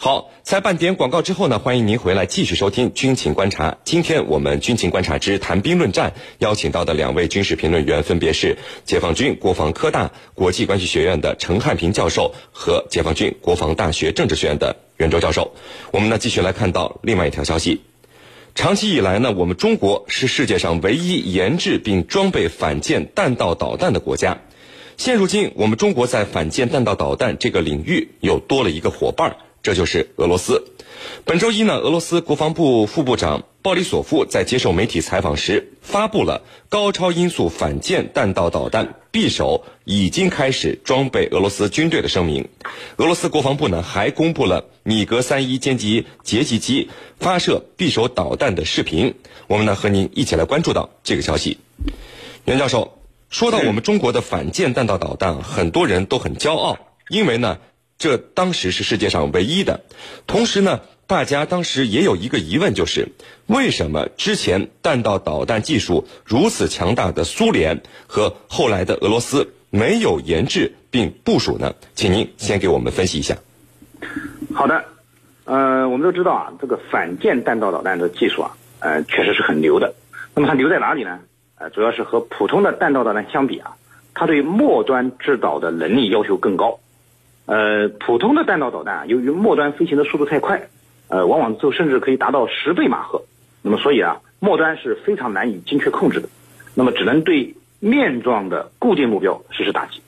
好，在半点广告之后呢，欢迎您回来继续收听军情观察。今天我们军情观察之谈兵论战邀请到的两位军事评论员分别是解放军国防科大国际关系学院的陈汉平教授和解放军国防大学政治学院的袁周教授。我们呢继续来看到另外一条消息。长期以来呢，我们中国是世界上唯一研制并装备反舰弹道导弹的国家。现如今，我们中国在反舰弹道导弹这个领域又多了一个伙伴儿。这就是俄罗斯。本周一呢，俄罗斯国防部副部长鲍里索夫在接受媒体采访时，发布了高超音速反舰弹道导弹匕首已经开始装备俄罗斯军队的声明。俄罗斯国防部呢还公布了米格三一歼击截击机发射匕首导弹的视频。我们呢和您一起来关注到这个消息。袁教授说到我们中国的反舰弹道导弹，很多人都很骄傲，因为呢。这当时是世界上唯一的，同时呢，大家当时也有一个疑问，就是为什么之前弹道导弹技术如此强大的苏联和后来的俄罗斯没有研制并部署呢？请您先给我们分析一下。好的，呃，我们都知道啊，这个反舰弹道导弹的技术啊，呃，确实是很牛的。那么它牛在哪里呢？呃，主要是和普通的弹道导弹相比啊，它对末端制导的能力要求更高。呃，普通的弹道导弹，由于末端飞行的速度太快，呃，往往就甚至可以达到十倍马赫，那么所以啊，末端是非常难以精确控制的，那么只能对面状的固定目标实施打击，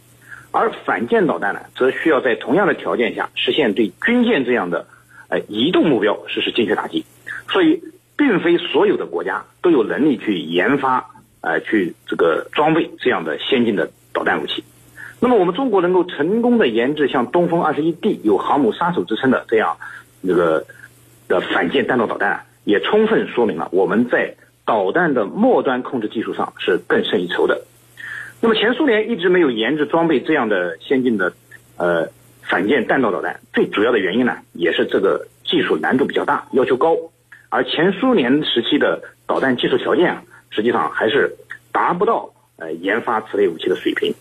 而反舰导弹呢，则需要在同样的条件下实现对军舰这样的呃移动目标实施精确打击，所以并非所有的国家都有能力去研发呃去这个装备这样的先进的导弹武器。那么我们中国能够成功的研制像东风二十一 D 有航母杀手之称的这样那个的反舰弹道导弹，也充分说明了我们在导弹的末端控制技术上是更胜一筹的。那么前苏联一直没有研制装备这样的先进的呃反舰弹道导弹，最主要的原因呢，也是这个技术难度比较大，要求高，而前苏联时期的导弹技术条件啊，实际上还是达不到呃研发此类武器的水平。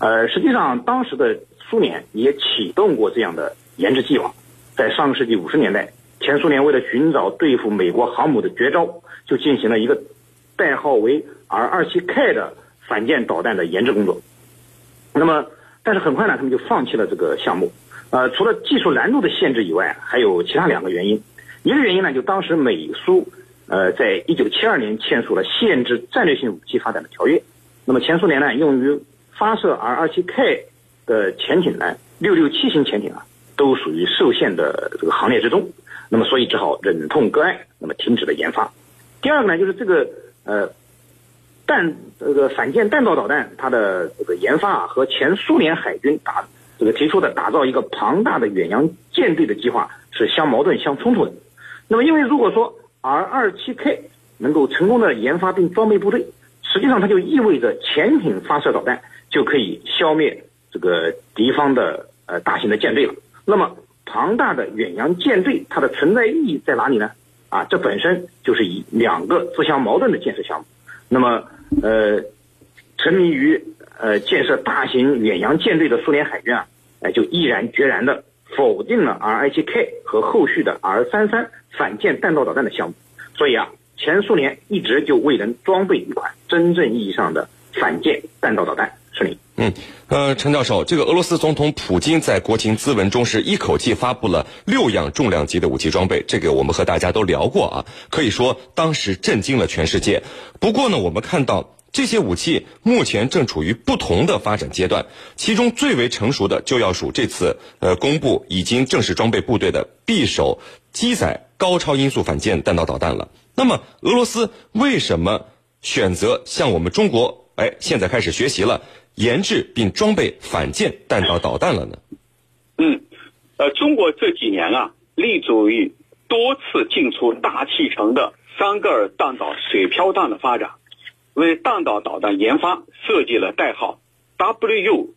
呃，实际上，当时的苏联也启动过这样的研制计划。在上个世纪五十年代，前苏联为了寻找对付美国航母的绝招，就进行了一个代号为 R-27K 的反舰导弹的研制工作。那么，但是很快呢，他们就放弃了这个项目。呃，除了技术难度的限制以外，还有其他两个原因。一个原因呢，就当时美苏呃，在一九七二年签署了限制战略性武器发展的条约。那么前苏联呢，用于发射 R27K 的潜艇呢，六六七型潜艇啊，都属于受限的这个行列之中。那么，所以只好忍痛割爱，那么停止了研发。第二个呢，就是这个呃弹这个反舰弹道导弹，它的这个研发啊，和前苏联海军打这个提出的打造一个庞大的远洋舰队的计划是相矛盾、相冲突的。那么，因为如果说 R27K 能够成功的研发并装备部队，实际上它就意味着潜艇发射导弹。就可以消灭这个敌方的呃大型的舰队了。那么庞大的远洋舰队，它的存在意义在哪里呢？啊，这本身就是以两个自相矛盾的建设项目。那么呃，沉迷于呃建设大型远洋舰队的苏联海军啊，哎，就毅然决然的否定了 R-27K 和后续的 R-33 反舰弹道导弹的项目。所以啊，前苏联一直就未能装备一款真正意义上的反舰弹道导弹。嗯，呃，陈教授，这个俄罗斯总统普京在国情咨文中是一口气发布了六样重量级的武器装备，这个我们和大家都聊过啊，可以说当时震惊了全世界。不过呢，我们看到这些武器目前正处于不同的发展阶段，其中最为成熟的就要数这次呃公布已经正式装备部队的匕首机载高超音速反舰弹道导弹了。那么，俄罗斯为什么选择向我们中国？哎，现在开始学习了。研制并装备反舰弹道导弹了呢？嗯，呃，中国这几年啊，立足于多次进出大气层的桑格尔弹道水飘弹的发展，为弹道导弹研发设计了代号 WU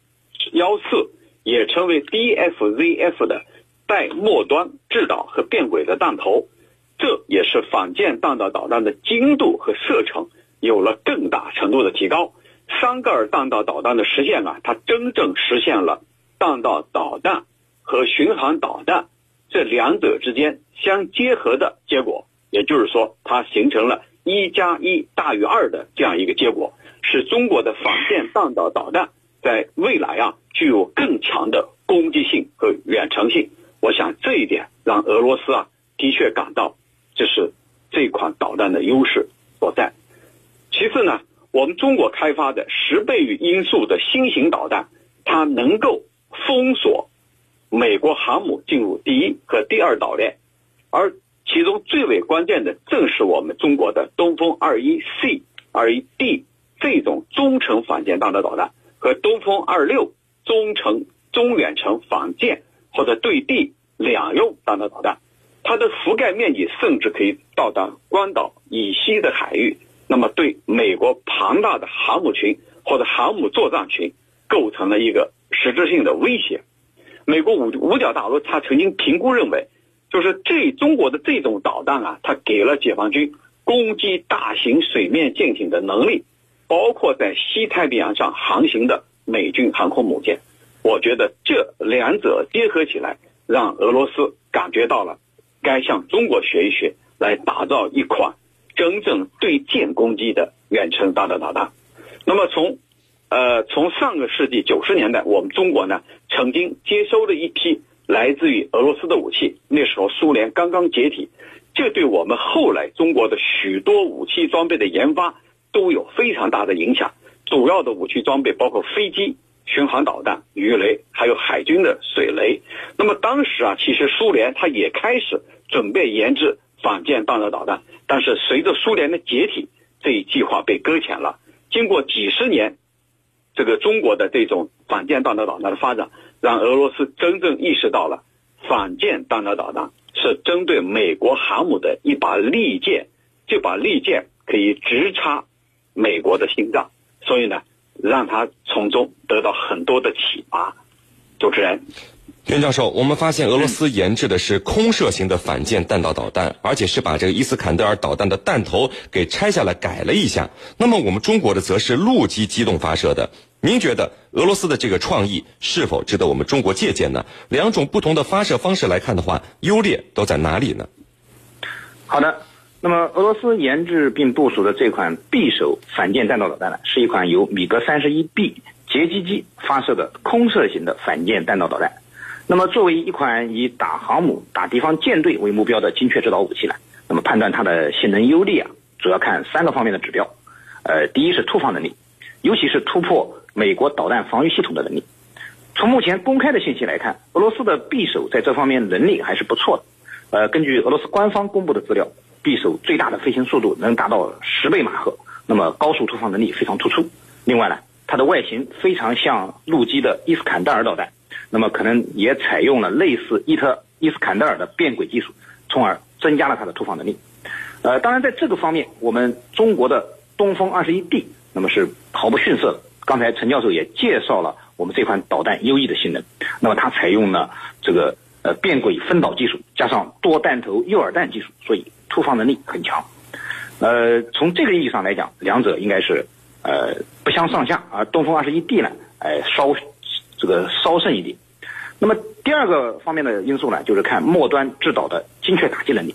幺四，也称为 DFZF 的带末端制导和变轨的弹头，这也是反舰弹道导弹的精度和射程有了更大程度的提高。桑格尔弹道导弹的实现啊，它真正实现了弹道导弹和巡航导弹这两者之间相结合的结果，也就是说，它形成了一加一大于二的这样一个结果，使中国的反舰弹道导弹在未来啊具有更强的攻击性和远程性。我想这一点让俄罗斯啊的确感到这是这款导弹的优势所在。其次呢，我们中国开发的十倍于音速的新型导弹，它能够封锁美国航母进入第一和第二岛链，而其中最为关键的正是我们中国的东风二一 C、二一 D 这种中程反舰弹道导弹和东风二六中程中远程反舰或者对地两用弹道导弹，它的覆盖面积甚至可以到达关岛以西的海域。那么，对美国庞大的航母群或者航母作战群构成了一个实质性的威胁。美国五五角大楼他曾经评估认为，就是这中国的这种导弹啊，它给了解放军攻击大型水面舰艇的能力，包括在西太平洋上航行的美军航空母舰。我觉得这两者结合起来，让俄罗斯感觉到了该向中国学一学，来打造一款。真正对舰攻击的远程弹道导弹，那么从，呃，从上个世纪九十年代，我们中国呢曾经接收了一批来自于俄罗斯的武器，那时候苏联刚刚解体，这对我们后来中国的许多武器装备的研发都有非常大的影响。主要的武器装备包括飞机、巡航导弹、鱼雷，还有海军的水雷。那么当时啊，其实苏联它也开始准备研制反舰弹道导弹。但是随着苏联的解体，这一计划被搁浅了。经过几十年，这个中国的这种反舰弹道导弹的发展，让俄罗斯真正意识到了反舰弹道导弹是针对美国航母的一把利剑，这把利剑可以直插美国的心脏，所以呢，让他从中得到很多的启发。主持人。袁教授，我们发现俄罗斯研制的是空射型的反舰弹道导弹，而且是把这个伊斯坎德尔导弹的弹头给拆下来改了一下。那么我们中国的则是陆基机动发射的。您觉得俄罗斯的这个创意是否值得我们中国借鉴呢？两种不同的发射方式来看的话，优劣都在哪里呢？好的，那么俄罗斯研制并部署的这款匕首反舰弹道导弹呢，是一款由米格三十一 B 截击机发射的空射型的反舰弹道导弹。那么，作为一款以打航母、打敌方舰队为目标的精确制导武器呢，那么判断它的性能优劣啊，主要看三个方面的指标。呃，第一是突防能力，尤其是突破美国导弹防御系统的能力。从目前公开的信息来看，俄罗斯的匕首在这方面能力还是不错的。呃，根据俄罗斯官方公布的资料，匕首最大的飞行速度能达到十倍马赫，那么高速突防能力非常突出。另外呢，它的外形非常像陆基的伊斯坎德尔导弹。那么可能也采用了类似伊特伊斯坎德尔的变轨技术，从而增加了它的突防能力。呃，当然在这个方面，我们中国的东风二十一 D 那么是毫不逊色的。刚才陈教授也介绍了我们这款导弹优异的性能。那么它采用了这个呃变轨分导技术，加上多弹头诱饵弹技术，所以突防能力很强。呃，从这个意义上来讲，两者应该是呃不相上下。而东风二十一 D 呢，哎稍这个稍胜一点。那么第二个方面的因素呢，就是看末端制导的精确打击能力。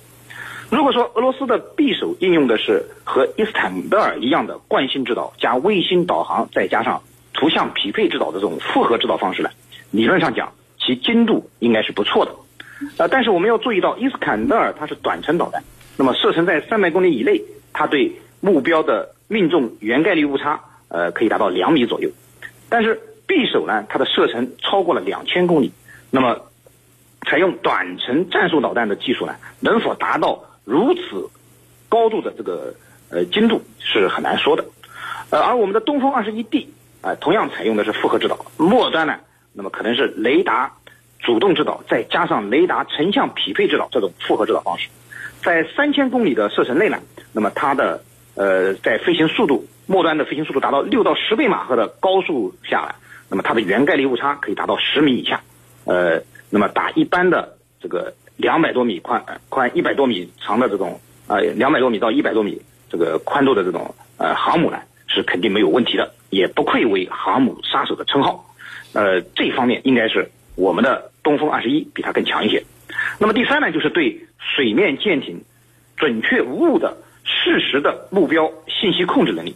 如果说俄罗斯的匕首应用的是和伊斯坦德尔一样的惯性制导加卫星导航，再加上图像匹配制导的这种复合制导方式呢，理论上讲其精度应该是不错的。呃，但是我们要注意到伊斯坎德尔它是短程导弹，那么射程在三百公里以内，它对目标的命中原概率误差呃可以达到两米左右，但是。匕首呢，它的射程超过了两千公里，那么采用短程战术导弹的技术呢，能否达到如此高度的这个呃精度是很难说的。呃，而我们的东风二十一 D 啊，同样采用的是复合制导，末端呢，那么可能是雷达主动制导，再加上雷达成像匹配制导这种复合制导方式，在三千公里的射程内呢，那么它的呃在飞行速度末端的飞行速度达到六到十倍马赫的高速下来。那么它的原概率误差可以达到十米以下，呃，那么打一般的这个两百多米宽、宽一百多米长的这种呃两百多米到一百多米这个宽度的这种呃航母呢，是肯定没有问题的，也不愧为航母杀手的称号。呃，这方面应该是我们的东风二十一比它更强一些。那么第三呢，就是对水面舰艇准确无误的适时的目标信息控制能力。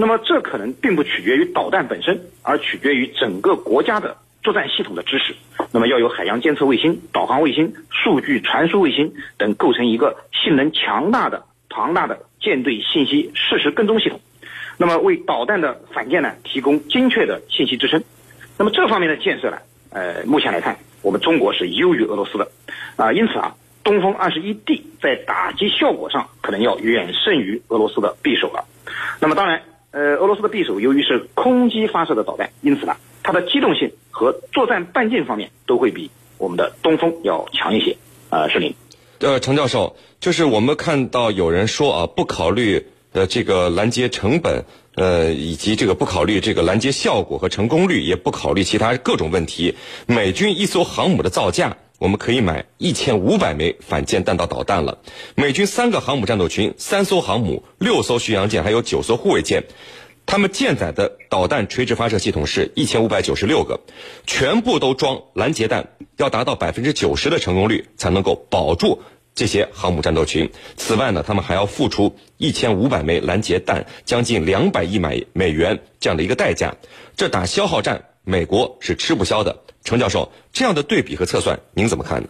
那么这可能并不取决于导弹本身，而取决于整个国家的作战系统的支持。那么要有海洋监测卫星、导航卫星、数据传输卫星等，构成一个性能强大的庞大的舰队信息实时跟踪系统。那么为导弹的反舰呢提供精确的信息支撑。那么这方面的建设呢，呃，目前来看，我们中国是优于俄罗斯的，啊，因此啊，东风二十一 D 在打击效果上可能要远胜于俄罗斯的匕首了。那么当然，呃，俄罗斯的匕首由于是空机发射的导弹，因此呢，它的机动性和作战半径方面都会比我们的东风要强一些。呃，是林，呃，程教授，就是我们看到有人说啊，不考虑。呃，这个拦截成本，呃，以及这个不考虑这个拦截效果和成功率，也不考虑其他各种问题。美军一艘航母的造价，我们可以买一千五百枚反舰弹道导弹了。美军三个航母战斗群、三艘航母、六艘巡洋舰，还有九艘护卫舰，他们舰载的导弹垂直发射系统是一千五百九十六个，全部都装拦截弹，要达到百分之九十的成功率，才能够保住。这些航母战斗群，此外呢，他们还要付出一千五百枚拦截弹，将近两百亿美美元这样的一个代价。这打消耗战，美国是吃不消的。程教授，这样的对比和测算，您怎么看呢？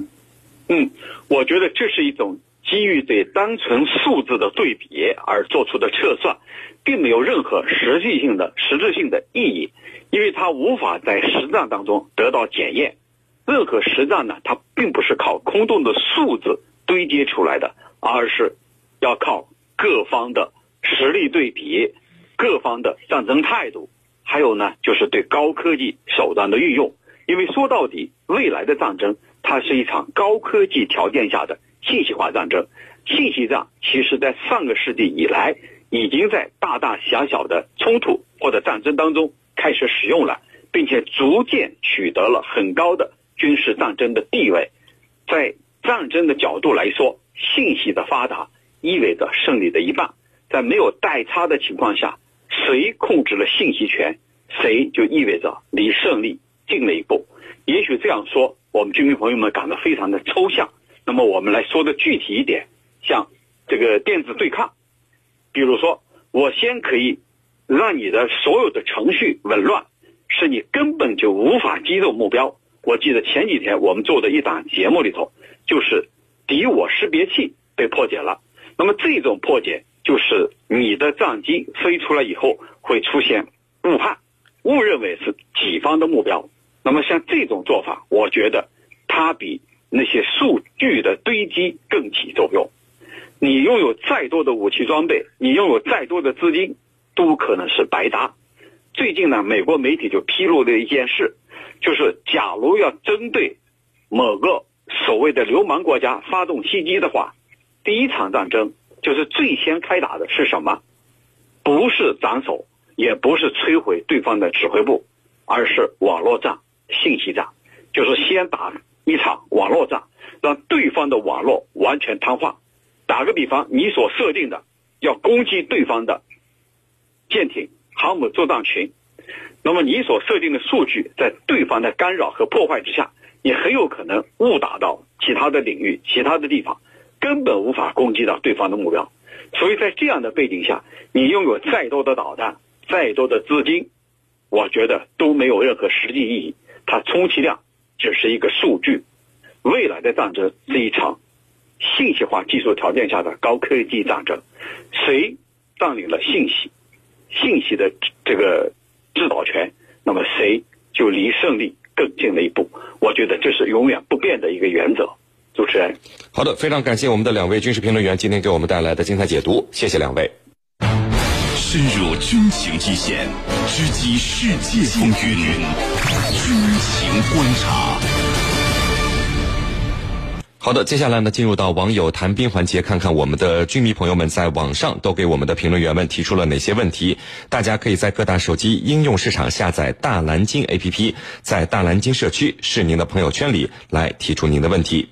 嗯，我觉得这是一种基于对单纯数字的对比而做出的测算，并没有任何实际性的实质性的意义，因为它无法在实战当中得到检验。任何实战呢，它并不是靠空洞的数字。堆积出来的，而是要靠各方的实力对比，各方的战争态度，还有呢，就是对高科技手段的运用。因为说到底，未来的战争它是一场高科技条件下的信息化战争。信息战其实在上个世纪以来，已经在大大小小的冲突或者战争当中开始使用了，并且逐渐取得了很高的军事战争的地位，在。战争的角度来说，信息的发达意味着胜利的一半。在没有代差的情况下，谁控制了信息权，谁就意味着离胜利近了一步。也许这样说，我们军迷朋友们感到非常的抽象。那么我们来说的具体一点，像这个电子对抗，比如说，我先可以让你的所有的程序紊乱，使你根本就无法击中目标。我记得前几天我们做的一档节目里头。就是敌我识别器被破解了，那么这种破解就是你的战机飞出来以后会出现误判，误认为是己方的目标。那么像这种做法，我觉得它比那些数据的堆积更起作用。你拥有再多的武器装备，你拥有再多的资金，都可能是白搭。最近呢，美国媒体就披露了一件事，就是假如要针对某个。所谓的流氓国家发动袭击的话，第一场战争就是最先开打的是什么？不是斩首，也不是摧毁对方的指挥部，而是网络战、信息战，就是先打一场网络战，让对方的网络完全瘫痪。打个比方，你所设定的要攻击对方的舰艇、航母作战群，那么你所设定的数据在对方的干扰和破坏之下。你很有可能误打到其他的领域、其他的地方，根本无法攻击到对方的目标。所以在这样的背景下，你拥有再多的导弹、再多的资金，我觉得都没有任何实际意义。它充其量只是一个数据。未来的战争是一场信息化技术条件下的高科技战争，谁占领了信息、信息的这个制导权，那么谁就离胜利。更近了一步，我觉得这是永远不变的一个原则。主持人，好的，非常感谢我们的两位军事评论员今天给我们带来的精彩解读，谢谢两位。深入军情一线，直击世界风云，军情观察。好的，接下来呢，进入到网友谈兵环节，看看我们的军迷朋友们在网上都给我们的评论员们提出了哪些问题。大家可以在各大手机应用市场下载大蓝鲸 APP，在大蓝鲸社区是您的朋友圈里来提出您的问题。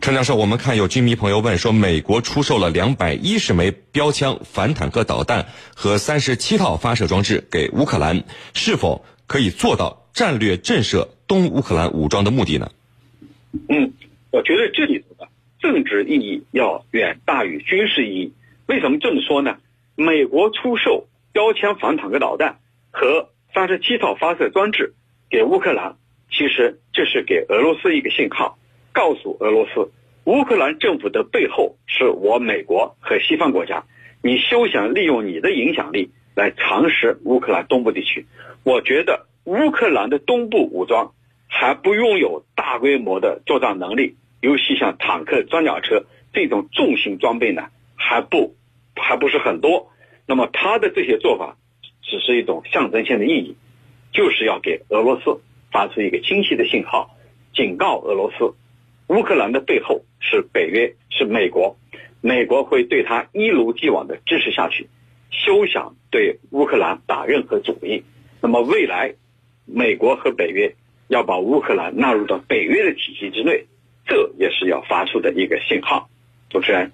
陈教授，我们看有军迷朋友问说，美国出售了两百一十枚标枪、反坦克导弹和三十七套发射装置给乌克兰，是否可以做到战略震慑东乌克兰武装的目的呢？嗯。我觉得这里头的政治意义要远大于军事意义。为什么这么说呢？美国出售标枪反坦克导弹和三十七套发射装置给乌克兰，其实这是给俄罗斯一个信号，告诉俄罗斯，乌克兰政府的背后是我美国和西方国家。你休想利用你的影响力来蚕食乌克兰东部地区。我觉得乌克兰的东部武装还不拥有大规模的作战能力，尤其像坦克、装甲车这种重型装备呢，还不还不是很多。那么他的这些做法只是一种象征性的意义，就是要给俄罗斯发出一个清晰的信号，警告俄罗斯，乌克兰的背后是北约，是美国。美国会对他一如既往的支持下去，休想对乌克兰打任何主意。那么未来，美国和北约要把乌克兰纳入到北约的体系之内，这也是要发出的一个信号。主持人。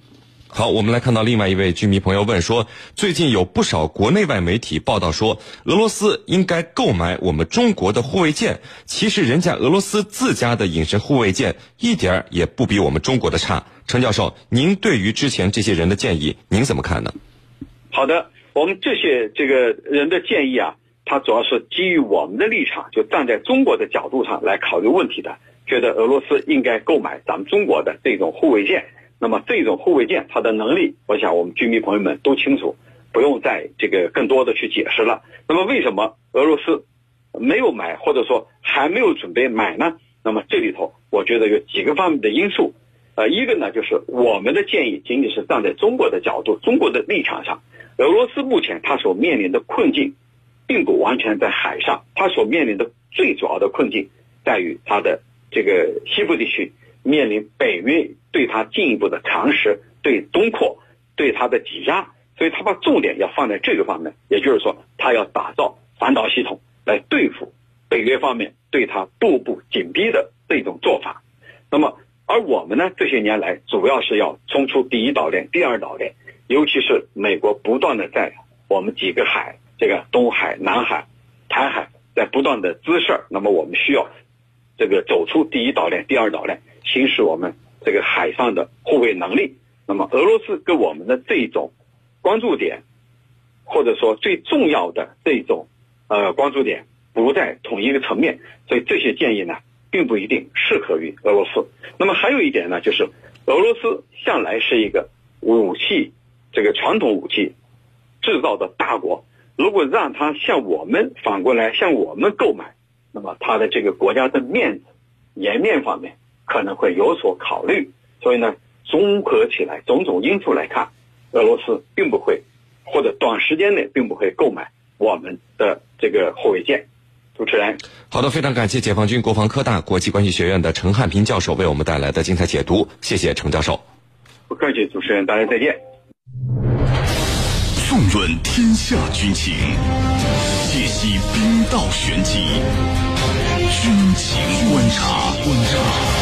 好，我们来看到另外一位居民朋友问说，最近有不少国内外媒体报道说，俄罗斯应该购买我们中国的护卫舰。其实人家俄罗斯自家的隐身护卫舰一点儿也不比我们中国的差。陈教授，您对于之前这些人的建议，您怎么看呢？好的，我们这些这个人的建议啊，他主要是基于我们的立场，就站在中国的角度上来考虑问题的，觉得俄罗斯应该购买咱们中国的这种护卫舰。那么这种护卫舰它的能力，我想我们居民朋友们都清楚，不用再这个更多的去解释了。那么为什么俄罗斯没有买，或者说还没有准备买呢？那么这里头我觉得有几个方面的因素。呃，一个呢就是我们的建议仅仅是站在中国的角度、中国的立场上。俄罗斯目前它所面临的困境，并不完全在海上，它所面临的最主要的困境在于它的这个西部地区。面临北约对他进一步的蚕食、对东扩、对他的挤压，所以他把重点要放在这个方面，也就是说，他要打造反导系统来对付北约方面对他步步紧逼的这种做法。那么，而我们呢，这些年来主要是要冲出第一岛链、第二岛链，尤其是美国不断的在我们几个海，这个东海、南海、台海，在不断的滋事儿，那么我们需要这个走出第一岛链、第二岛链。行使我们这个海上的护卫能力，那么俄罗斯跟我们的这种关注点，或者说最重要的这种呃关注点不在同一个层面，所以这些建议呢，并不一定适合于俄罗斯。那么还有一点呢，就是俄罗斯向来是一个武器这个传统武器制造的大国，如果让他向我们反过来向我们购买，那么他的这个国家的面子颜面方面。可能会有所考虑，所以呢，综合起来种种因素来看，俄罗斯并不会，或者短时间内并不会购买我们的这个护卫舰。主持人，好的，非常感谢解放军国防科大国际关系学院的陈汉平教授为我们带来的精彩解读，谢谢陈教授。不客气，主持人，大家再见。纵论天下军情，解析兵道玄机。军情观察，观察。